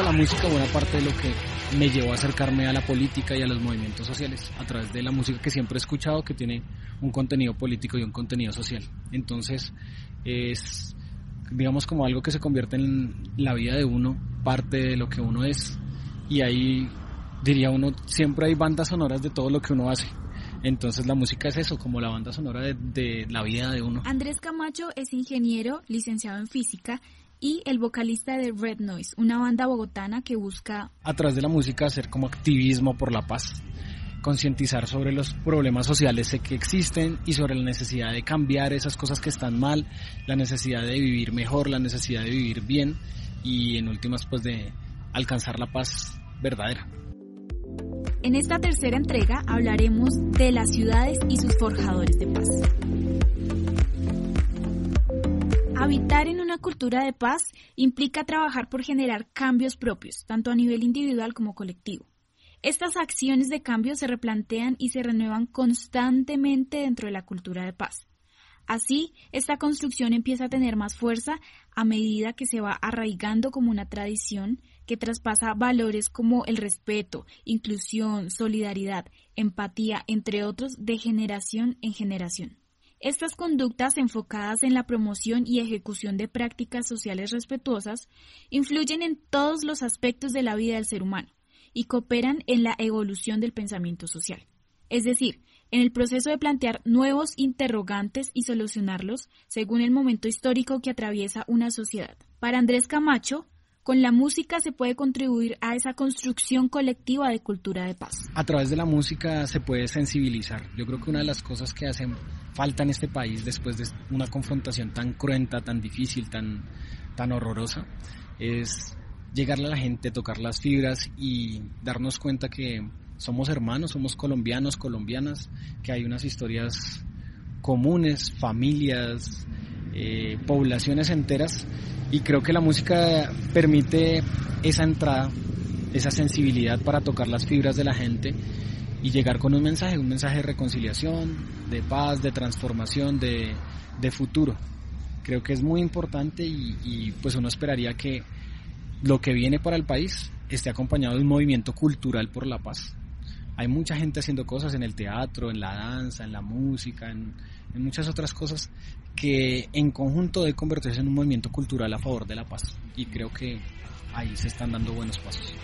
a la música buena parte de lo que me llevó a acercarme a la política y a los movimientos sociales a través de la música que siempre he escuchado que tiene un contenido político y un contenido social. Entonces es digamos como algo que se convierte en la vida de uno, parte de lo que uno es y ahí diría uno siempre hay bandas sonoras de todo lo que uno hace. Entonces la música es eso, como la banda sonora de, de la vida de uno. Andrés Camacho es ingeniero, licenciado en física y el vocalista de Red Noise, una banda bogotana que busca... A través de la música hacer como activismo por la paz, concientizar sobre los problemas sociales que existen y sobre la necesidad de cambiar esas cosas que están mal, la necesidad de vivir mejor, la necesidad de vivir bien y en últimas pues de alcanzar la paz verdadera. En esta tercera entrega hablaremos de las ciudades y sus forjadores de paz. Habitar en una cultura de paz implica trabajar por generar cambios propios, tanto a nivel individual como colectivo. Estas acciones de cambio se replantean y se renuevan constantemente dentro de la cultura de paz. Así, esta construcción empieza a tener más fuerza a medida que se va arraigando como una tradición que traspasa valores como el respeto, inclusión, solidaridad, empatía, entre otros, de generación en generación. Estas conductas enfocadas en la promoción y ejecución de prácticas sociales respetuosas influyen en todos los aspectos de la vida del ser humano y cooperan en la evolución del pensamiento social. Es decir, en el proceso de plantear nuevos interrogantes y solucionarlos según el momento histórico que atraviesa una sociedad. Para Andrés Camacho, con la música se puede contribuir a esa construcción colectiva de cultura de paz. A través de la música se puede sensibilizar. Yo creo que una de las cosas que hacen falta en este país después de una confrontación tan cruenta, tan difícil, tan, tan horrorosa, es llegarle a la gente, tocar las fibras y darnos cuenta que somos hermanos, somos colombianos, colombianas, que hay unas historias comunes, familias, eh, poblaciones enteras y creo que la música permite esa entrada, esa sensibilidad para tocar las fibras de la gente y llegar con un mensaje, un mensaje de reconciliación, de paz, de transformación, de, futuro. Creo que es muy importante y, y pues uno esperaría que lo que viene para el país esté acompañado de un movimiento cultural por la paz. Hay mucha gente haciendo cosas en el teatro, en la danza, en la música, en, en muchas otras cosas que en conjunto debe convertirse en un movimiento cultural a favor de la paz. Y creo que ahí se están dando buenos pasos.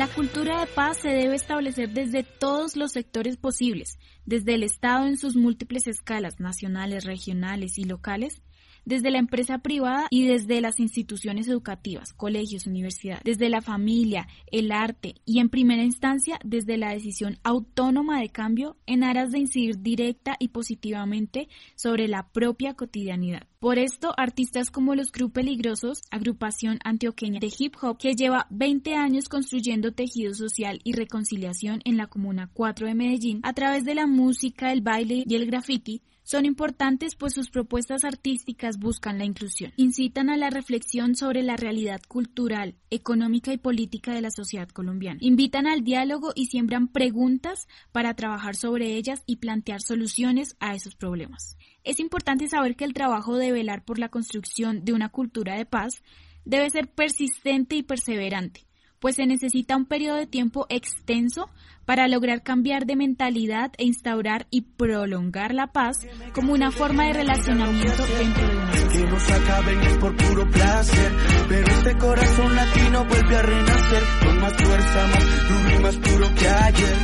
La cultura de paz se debe establecer desde todos los sectores posibles, desde el Estado en sus múltiples escalas nacionales, regionales y locales, desde la empresa privada y desde las instituciones educativas, colegios, universidades, desde la familia, el arte y en primera instancia desde la decisión autónoma de cambio en aras de incidir directa y positivamente sobre la propia cotidianidad. Por esto, artistas como los Crew Peligrosos, agrupación antioqueña de hip hop que lleva 20 años construyendo tejido social y reconciliación en la Comuna 4 de Medellín a través de la música, el baile y el graffiti, son importantes pues sus propuestas artísticas buscan la inclusión, incitan a la reflexión sobre la realidad cultural, económica y política de la sociedad colombiana, invitan al diálogo y siembran preguntas para trabajar sobre ellas y plantear soluciones a esos problemas. Es importante saber que el trabajo de velar por la construcción de una cultura de paz debe ser persistente y perseverante, pues se necesita un periodo de tiempo extenso para lograr cambiar de mentalidad e instaurar y prolongar la paz como una forma de relacionamiento dentro de una sociedad. Que nos acaben es por puro placer, pero este corazón latino vuelve a renacer con más fuerza, más duro y más puro que ayer.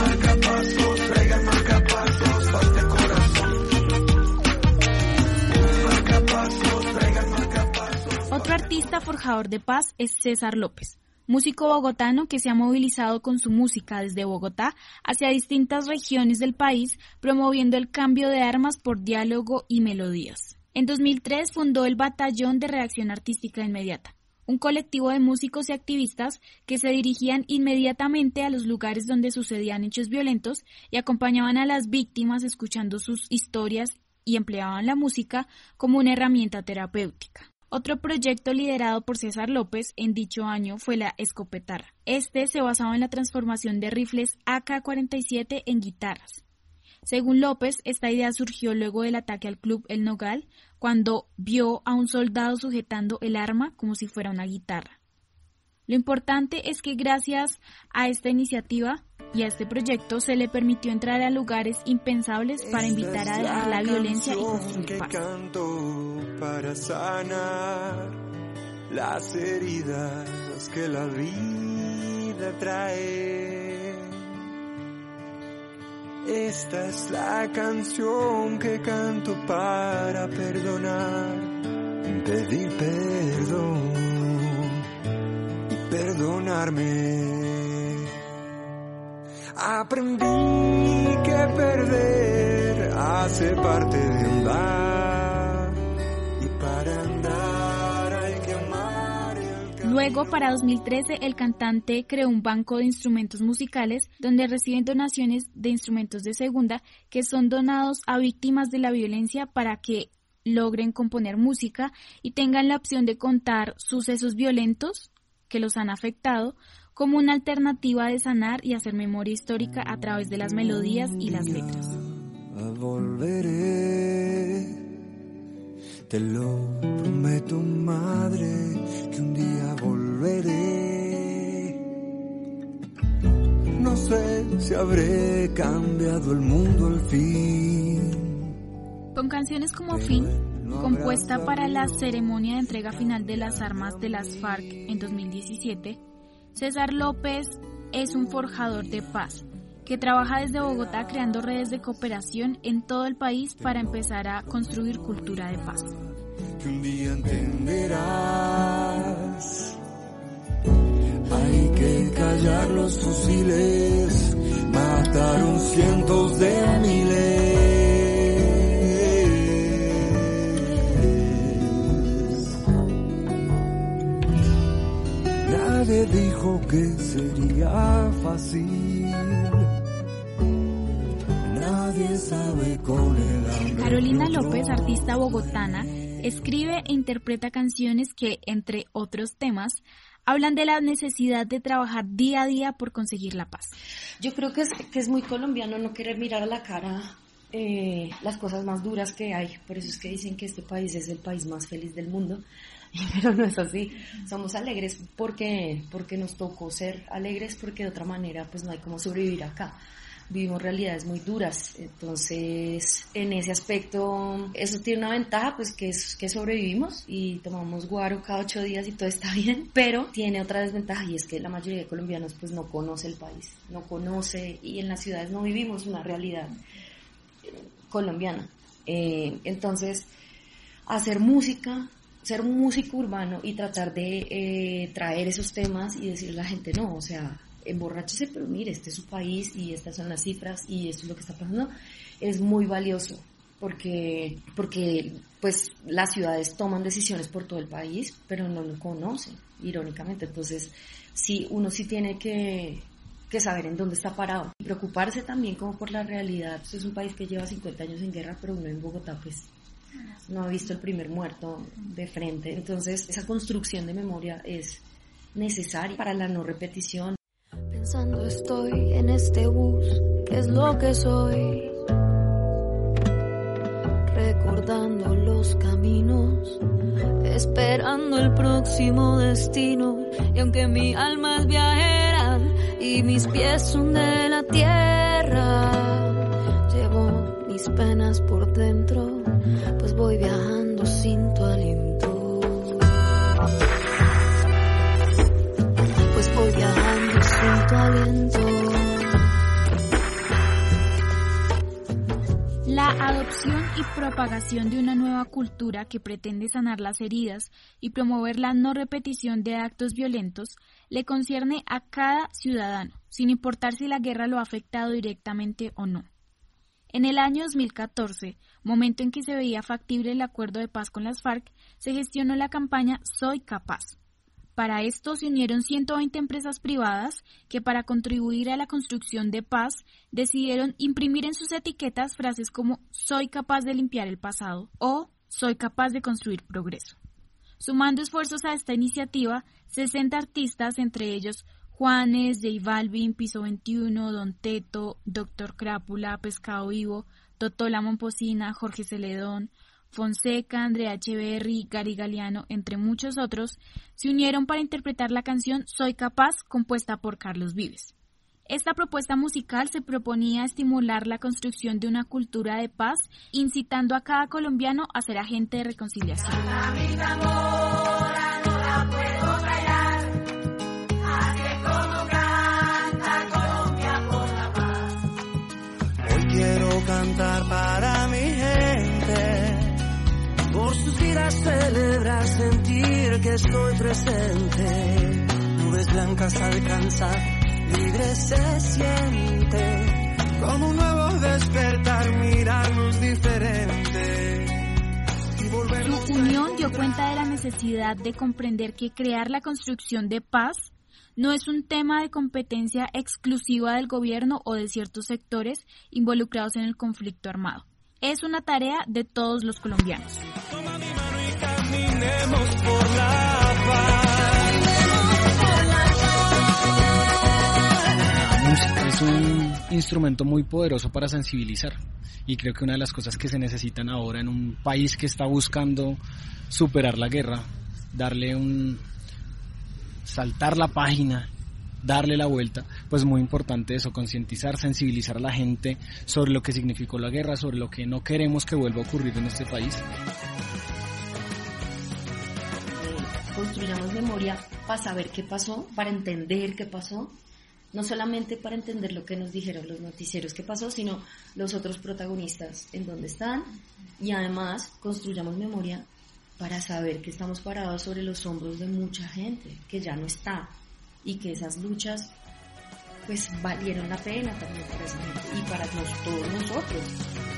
Marcapasos, traigan marcapasos, fuerte corazón. Marcapasos, traigan marcapasos. Otro artista forjador de paz es César López músico bogotano que se ha movilizado con su música desde Bogotá hacia distintas regiones del país, promoviendo el cambio de armas por diálogo y melodías. En 2003 fundó el Batallón de Reacción Artística Inmediata, un colectivo de músicos y activistas que se dirigían inmediatamente a los lugares donde sucedían hechos violentos y acompañaban a las víctimas escuchando sus historias y empleaban la música como una herramienta terapéutica. Otro proyecto liderado por César López en dicho año fue la Escopetarra. Este se basaba en la transformación de rifles AK-47 en guitarras. Según López, esta idea surgió luego del ataque al club El Nogal, cuando vio a un soldado sujetando el arma como si fuera una guitarra. Lo importante es que gracias a esta iniciativa y a este proyecto se le permitió entrar a lugares impensables para invitar a dejar la violencia y construir paz. para sanar las heridas que la vida trae. Esta es la canción que canto para perdonar, pedir perdón y perdonarme. Aprendí que perder hace parte de andar y para andar hay que amar. Luego, para 2013, el cantante creó un banco de instrumentos musicales donde reciben donaciones de instrumentos de segunda que son donados a víctimas de la violencia para que logren componer música y tengan la opción de contar sucesos violentos que los han afectado como una alternativa de sanar y hacer memoria histórica a través de las melodías y las letras. Volveré, te lo prometo madre, que un día volveré. No sé si habré cambiado el mundo al fin. Con canciones como Fin, compuesta para la ceremonia de entrega final de las armas de las FARC en 2017, César López es un forjador de paz que trabaja desde Bogotá creando redes de cooperación en todo el país para empezar a construir cultura de paz. Que un día entenderás. Hay que callar los fusiles, mataron cientos de que sería fácil. Nadie sabe con el Carolina López, artista bogotana, escribe e interpreta canciones que, entre otros temas, hablan de la necesidad de trabajar día a día por conseguir la paz. Yo creo que es, que es muy colombiano no querer mirar a la cara eh, las cosas más duras que hay. Por eso es que dicen que este país es el país más feliz del mundo. pero no es así. Somos alegres porque, porque nos tocó ser alegres porque de otra manera pues no hay cómo sobrevivir acá. Vivimos realidades muy duras, entonces en ese aspecto eso tiene una ventaja pues que es que sobrevivimos y tomamos guaro cada ocho días y todo está bien, pero tiene otra desventaja y es que la mayoría de colombianos pues no conoce el país, no conoce y en las ciudades no vivimos una realidad colombiana. Eh, entonces, hacer música ser un músico urbano y tratar de eh, traer esos temas y decirle a la gente, no, o sea, emborráchese, pero mire, este es su país y estas son las cifras y esto es lo que está pasando, es muy valioso porque, porque pues las ciudades toman decisiones por todo el país, pero no lo conocen, irónicamente. Entonces, sí, uno sí tiene que, que saber en dónde está parado. Y preocuparse también como por la realidad. Pues es un país que lleva 50 años en guerra, pero uno en Bogotá pues no ha visto el primer muerto de frente. Entonces, esa construcción de memoria es necesaria para la no repetición. Pensando estoy en este bus, ¿qué es lo que soy? Recordando los caminos, esperando el próximo destino. Y aunque mi alma es viajera y mis pies son de la tierra, llevo mis penas por dentro pues voy viajando sin tu aliento. Pues voy viajando sin tu aliento. La adopción y propagación de una nueva cultura que pretende sanar las heridas y promover la no repetición de actos violentos le concierne a cada ciudadano, sin importar si la guerra lo ha afectado directamente o no. En el año 2014, momento en que se veía factible el acuerdo de paz con las FARC, se gestionó la campaña Soy capaz, para esto se unieron 120 empresas privadas que para contribuir a la construcción de paz decidieron imprimir en sus etiquetas frases como soy capaz de limpiar el pasado o soy capaz de construir progreso. Sumando esfuerzos a esta iniciativa, 60 artistas, entre ellos Juanes, J Balvin, Piso 21, Don Teto, Doctor Crápula, Pescado Vivo, Totola Momposina, Jorge Celedón, Fonseca, Andrea Echeverry, Gary Galeano, entre muchos otros, se unieron para interpretar la canción Soy Capaz, compuesta por Carlos Vives. Esta propuesta musical se proponía estimular la construcción de una cultura de paz, incitando a cada colombiano a ser agente de reconciliación. Quiero cantar para mi gente por sus vidas celebrar, sentir que estoy presente. Nubes blancas alcanzar, libre se siente. Como un nuevo despertar, mirarnos diferente. Su unión dio cuenta de la necesidad de comprender que crear la construcción de paz no es un tema de competencia exclusiva del gobierno o de ciertos sectores involucrados en el conflicto armado es una tarea de todos los colombianos. La es un instrumento muy poderoso para sensibilizar y creo que una de las cosas que se necesitan ahora en un país que está buscando superar la guerra, darle un saltar la página darle la vuelta, pues muy importante eso, concientizar, sensibilizar a la gente sobre lo que significó la guerra, sobre lo que no queremos que vuelva a ocurrir en este país. Construyamos memoria para saber qué pasó, para entender qué pasó, no solamente para entender lo que nos dijeron los noticieros que pasó, sino los otros protagonistas en dónde están y además construyamos memoria para saber que estamos parados sobre los hombros de mucha gente que ya no está, y que esas luchas pues valieron la pena también para esa gente y para todos nosotros.